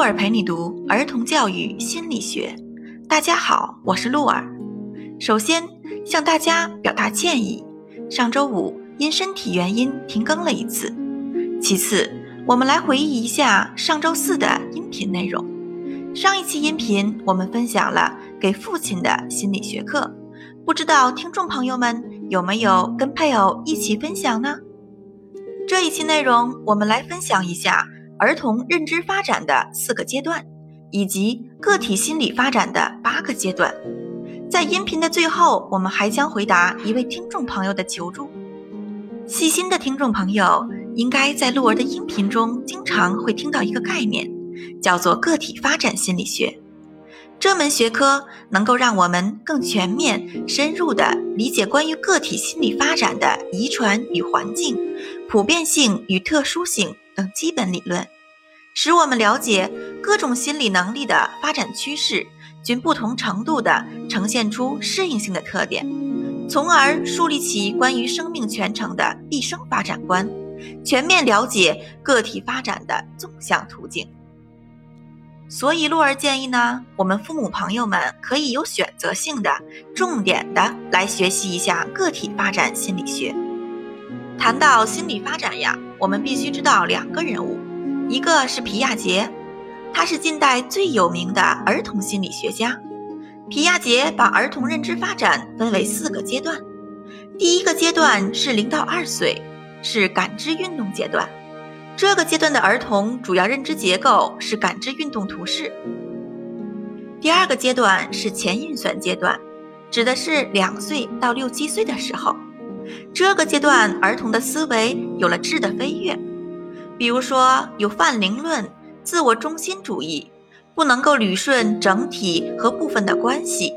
鹿儿陪你读儿童教育心理学。大家好，我是鹿儿。首先向大家表达歉意，上周五因身体原因停更了一次。其次，我们来回忆一下上周四的音频内容。上一期音频我们分享了给父亲的心理学课，不知道听众朋友们有没有跟配偶一起分享呢？这一期内容我们来分享一下。儿童认知发展的四个阶段，以及个体心理发展的八个阶段，在音频的最后，我们还将回答一位听众朋友的求助。细心的听众朋友应该在鹿儿的音频中经常会听到一个概念，叫做个体发展心理学。这门学科能够让我们更全面、深入地理解关于个体心理发展的遗传与环境、普遍性与特殊性。等基本理论，使我们了解各种心理能力的发展趋势，均不同程度地呈现出适应性的特点，从而树立起关于生命全程的毕生发展观，全面了解个体发展的纵向途径。所以，鹿儿建议呢，我们父母朋友们可以有选择性的、重点的来学习一下个体发展心理学。谈到心理发展呀。我们必须知道两个人物，一个是皮亚杰，他是近代最有名的儿童心理学家。皮亚杰把儿童认知发展分为四个阶段，第一个阶段是零到二岁，是感知运动阶段。这个阶段的儿童主要认知结构是感知运动图示。第二个阶段是前运算阶段，指的是两岁到六七岁的时候。这个阶段，儿童的思维有了质的飞跃，比如说有泛灵论、自我中心主义，不能够捋顺整体和部分的关系。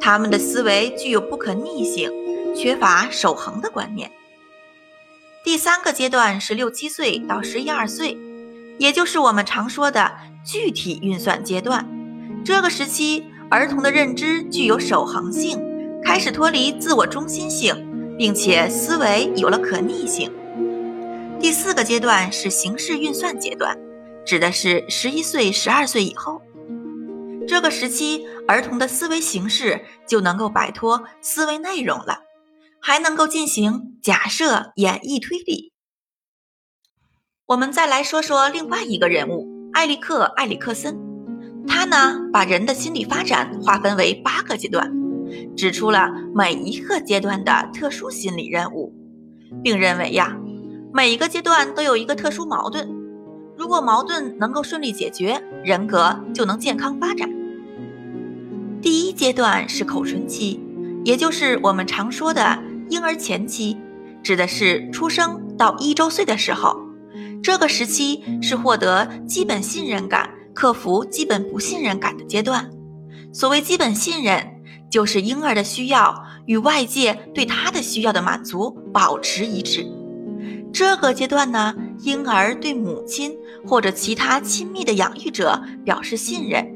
他们的思维具有不可逆性，缺乏守恒的观念。第三个阶段是六七岁到十一二岁，也就是我们常说的具体运算阶段。这个时期，儿童的认知具有守恒性，开始脱离自我中心性。并且思维有了可逆性。第四个阶段是形式运算阶段，指的是十一岁、十二岁以后。这个时期，儿童的思维形式就能够摆脱思维内容了，还能够进行假设、演绎、推理。我们再来说说另外一个人物埃里克·埃里克森，他呢把人的心理发展划分为八个阶段。指出了每一个阶段的特殊心理任务，并认为呀，每一个阶段都有一个特殊矛盾，如果矛盾能够顺利解决，人格就能健康发展。第一阶段是口唇期，也就是我们常说的婴儿前期，指的是出生到一周岁的时候，这个时期是获得基本信任感、克服基本不信任感的阶段。所谓基本信任。就是婴儿的需要与外界对他的需要的满足保持一致。这个阶段呢，婴儿对母亲或者其他亲密的养育者表示信任，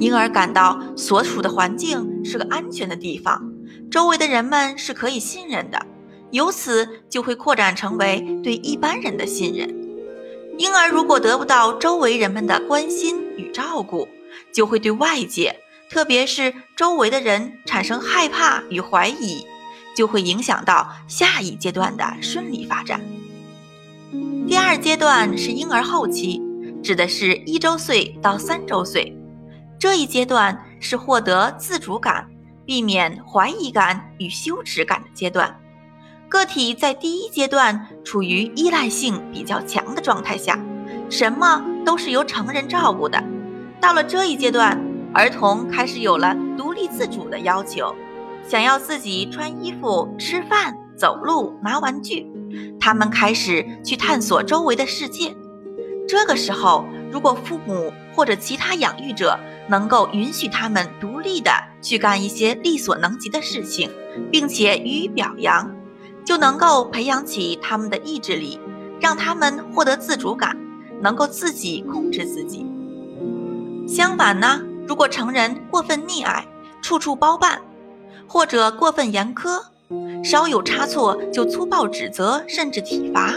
婴儿感到所处的环境是个安全的地方，周围的人们是可以信任的，由此就会扩展成为对一般人的信任。婴儿如果得不到周围人们的关心与照顾，就会对外界。特别是周围的人产生害怕与怀疑，就会影响到下一阶段的顺利发展。第二阶段是婴儿后期，指的是一周岁到三周岁，这一阶段是获得自主感、避免怀疑感与羞耻感的阶段。个体在第一阶段处于依赖性比较强的状态下，什么都是由成人照顾的。到了这一阶段。儿童开始有了独立自主的要求，想要自己穿衣服、吃饭、走路、拿玩具。他们开始去探索周围的世界。这个时候，如果父母或者其他养育者能够允许他们独立的去干一些力所能及的事情，并且予以表扬，就能够培养起他们的意志力，让他们获得自主感，能够自己控制自己。相反呢？如果成人过分溺爱、处处包办，或者过分严苛，稍有差错就粗暴指责甚至体罚，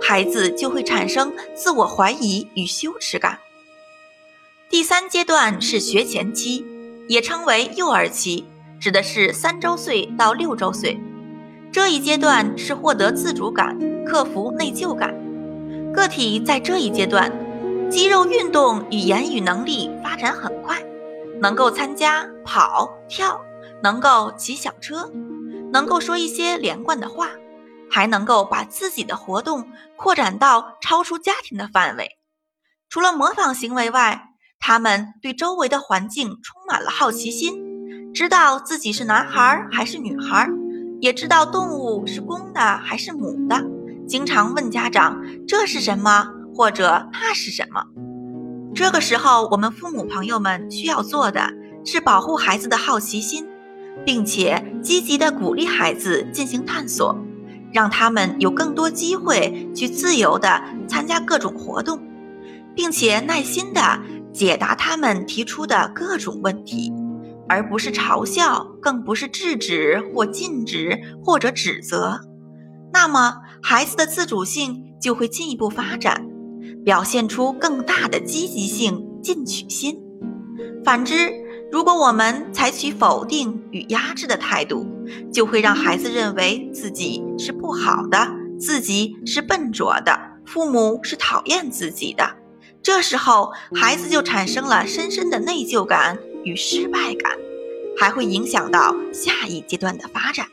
孩子就会产生自我怀疑与羞耻感。第三阶段是学前期，也称为幼儿期，指的是三周岁到六周岁。这一阶段是获得自主感、克服内疚感。个体在这一阶段，肌肉运动与言语能力展很快，能够参加跑、跳，能够骑小车，能够说一些连贯的话。还能够把自己的活动扩展到超出家庭的范围。除了模仿行为外，他们对周围的环境充满了好奇心，知道自己是男孩还是女孩，也知道动物是公的还是母的。经常问家长这是什么或者那是什么。这个时候，我们父母朋友们需要做的是保护孩子的好奇心，并且积极的鼓励孩子进行探索。让他们有更多机会去自由地参加各种活动，并且耐心地解答他们提出的各种问题，而不是嘲笑，更不是制止或禁止或者指责。那么，孩子的自主性就会进一步发展，表现出更大的积极性、进取心。反之，如果我们采取否定与压制的态度，就会让孩子认为自己是不好的，自己是笨拙的，父母是讨厌自己的。这时候，孩子就产生了深深的内疚感与失败感，还会影响到下一阶段的发展。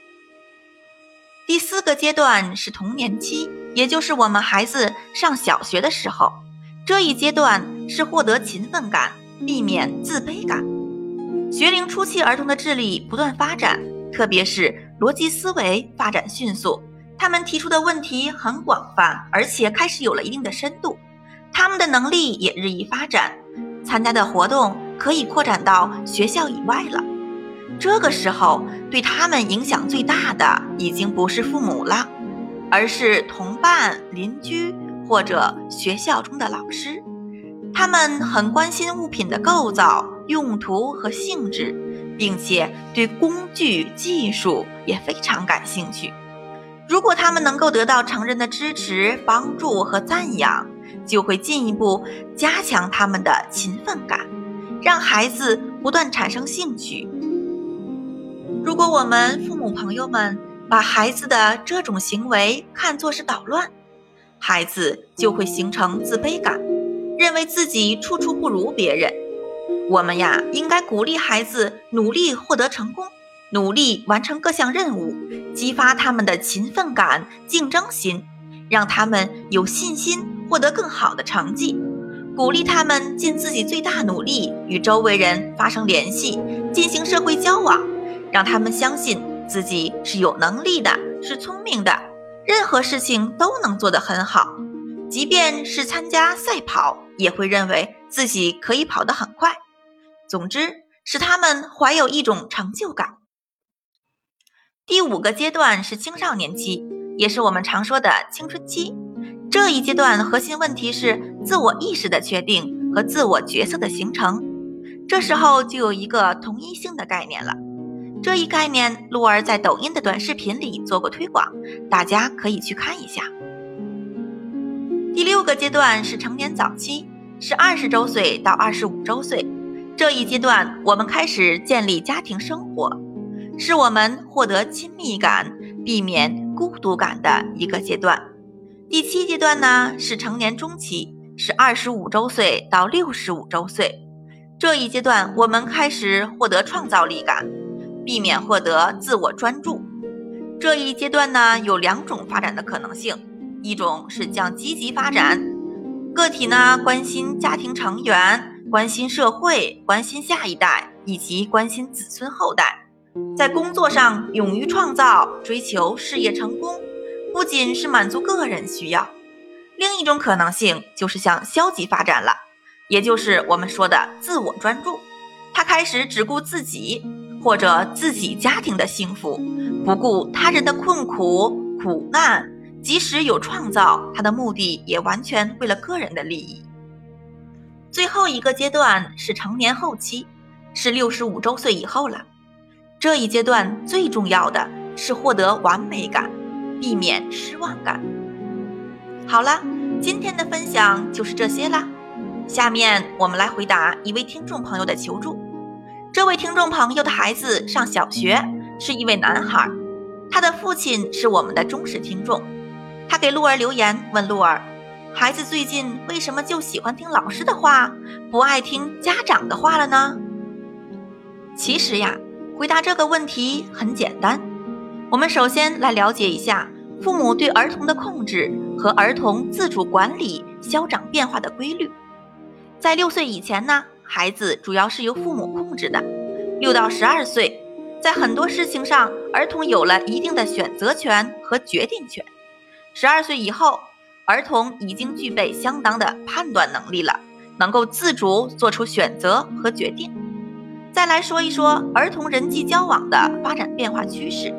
第四个阶段是童年期，也就是我们孩子上小学的时候。这一阶段是获得勤奋感，避免自卑感。学龄初期儿童的智力不断发展，特别是逻辑思维发展迅速，他们提出的问题很广泛，而且开始有了一定的深度。他们的能力也日益发展，参加的活动可以扩展到学校以外了。这个时候，对他们影响最大的已经不是父母了，而是同伴、邻居或者学校中的老师。他们很关心物品的构造。用途和性质，并且对工具技术也非常感兴趣。如果他们能够得到成人的支持、帮助和赞扬，就会进一步加强他们的勤奋感，让孩子不断产生兴趣。如果我们父母朋友们把孩子的这种行为看作是捣乱，孩子就会形成自卑感，认为自己处处不如别人。我们呀，应该鼓励孩子努力获得成功，努力完成各项任务，激发他们的勤奋感、竞争心，让他们有信心获得更好的成绩。鼓励他们尽自己最大努力与周围人发生联系，进行社会交往，让他们相信自己是有能力的，是聪明的，任何事情都能做得很好。即便是参加赛跑，也会认为自己可以跑得很快。总之，使他们怀有一种成就感。第五个阶段是青少年期，也是我们常说的青春期。这一阶段核心问题是自我意识的确定和自我角色的形成。这时候就有一个同一性的概念了。这一概念，鹿儿在抖音的短视频里做过推广，大家可以去看一下。第六个阶段是成年早期，是二十周岁到二十五周岁。这一阶段，我们开始建立家庭生活，是我们获得亲密感、避免孤独感的一个阶段。第七阶段呢，是成年中期，是二十五周岁到六十五周岁。这一阶段，我们开始获得创造力感，避免获得自我专注。这一阶段呢，有两种发展的可能性：一种是将积极发展，个体呢关心家庭成员。关心社会，关心下一代，以及关心子孙后代，在工作上勇于创造，追求事业成功，不仅是满足个人需要。另一种可能性就是向消极发展了，也就是我们说的自我专注。他开始只顾自己或者自己家庭的幸福，不顾他人的困苦苦难。即使有创造，他的目的也完全为了个人的利益。最后一个阶段是成年后期，是六十五周岁以后了。这一阶段最重要的是获得完美感，避免失望感。好了，今天的分享就是这些啦。下面我们来回答一位听众朋友的求助。这位听众朋友的孩子上小学，是一位男孩，他的父亲是我们的忠实听众。他给鹿儿留言问鹿儿：“孩子最近为什么就喜欢听老师的话，不爱听家长的话了呢？”其实呀，回答这个问题很简单。我们首先来了解一下父母对儿童的控制和儿童自主管理消长变化的规律。在六岁以前呢？孩子主要是由父母控制的，六到十二岁，在很多事情上，儿童有了一定的选择权和决定权。十二岁以后，儿童已经具备相当的判断能力了，能够自主做出选择和决定。再来说一说儿童人际交往的发展变化趋势。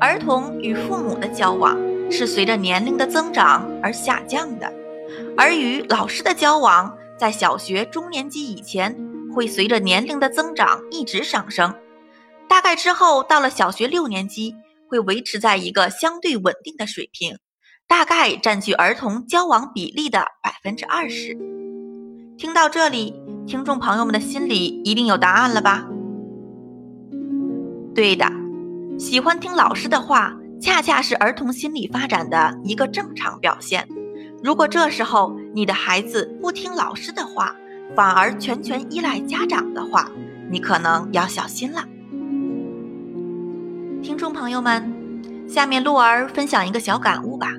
儿童与父母的交往是随着年龄的增长而下降的，而与老师的交往。在小学中年级以前，会随着年龄的增长一直上升，大概之后到了小学六年级，会维持在一个相对稳定的水平，大概占据儿童交往比例的百分之二十。听到这里，听众朋友们的心里一定有答案了吧？对的，喜欢听老师的话，恰恰是儿童心理发展的一个正常表现。如果这时候你的孩子不听老师的话，反而全权依赖家长的话，你可能要小心了。听众朋友们，下面鹿儿分享一个小感悟吧。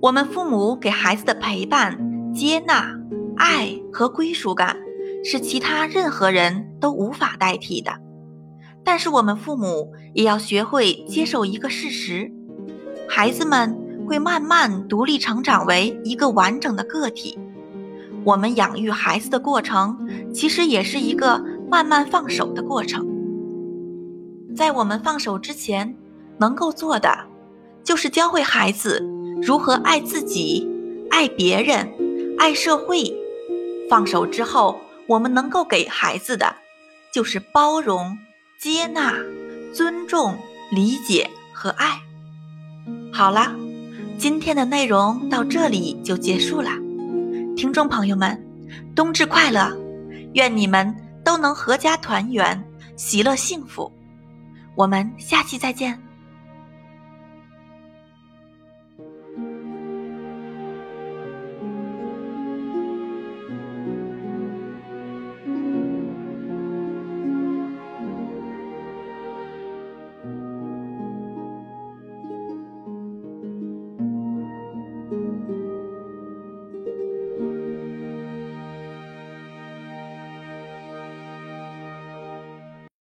我们父母给孩子的陪伴、接纳、爱和归属感，是其他任何人都无法代替的。但是我们父母也要学会接受一个事实：孩子们。会慢慢独立成长为一个完整的个体。我们养育孩子的过程，其实也是一个慢慢放手的过程。在我们放手之前，能够做的，就是教会孩子如何爱自己、爱别人、爱社会。放手之后，我们能够给孩子的，就是包容、接纳、尊重、理解和爱。好了。今天的内容到这里就结束了，听众朋友们，冬至快乐！愿你们都能阖家团圆，喜乐幸福。我们下期再见。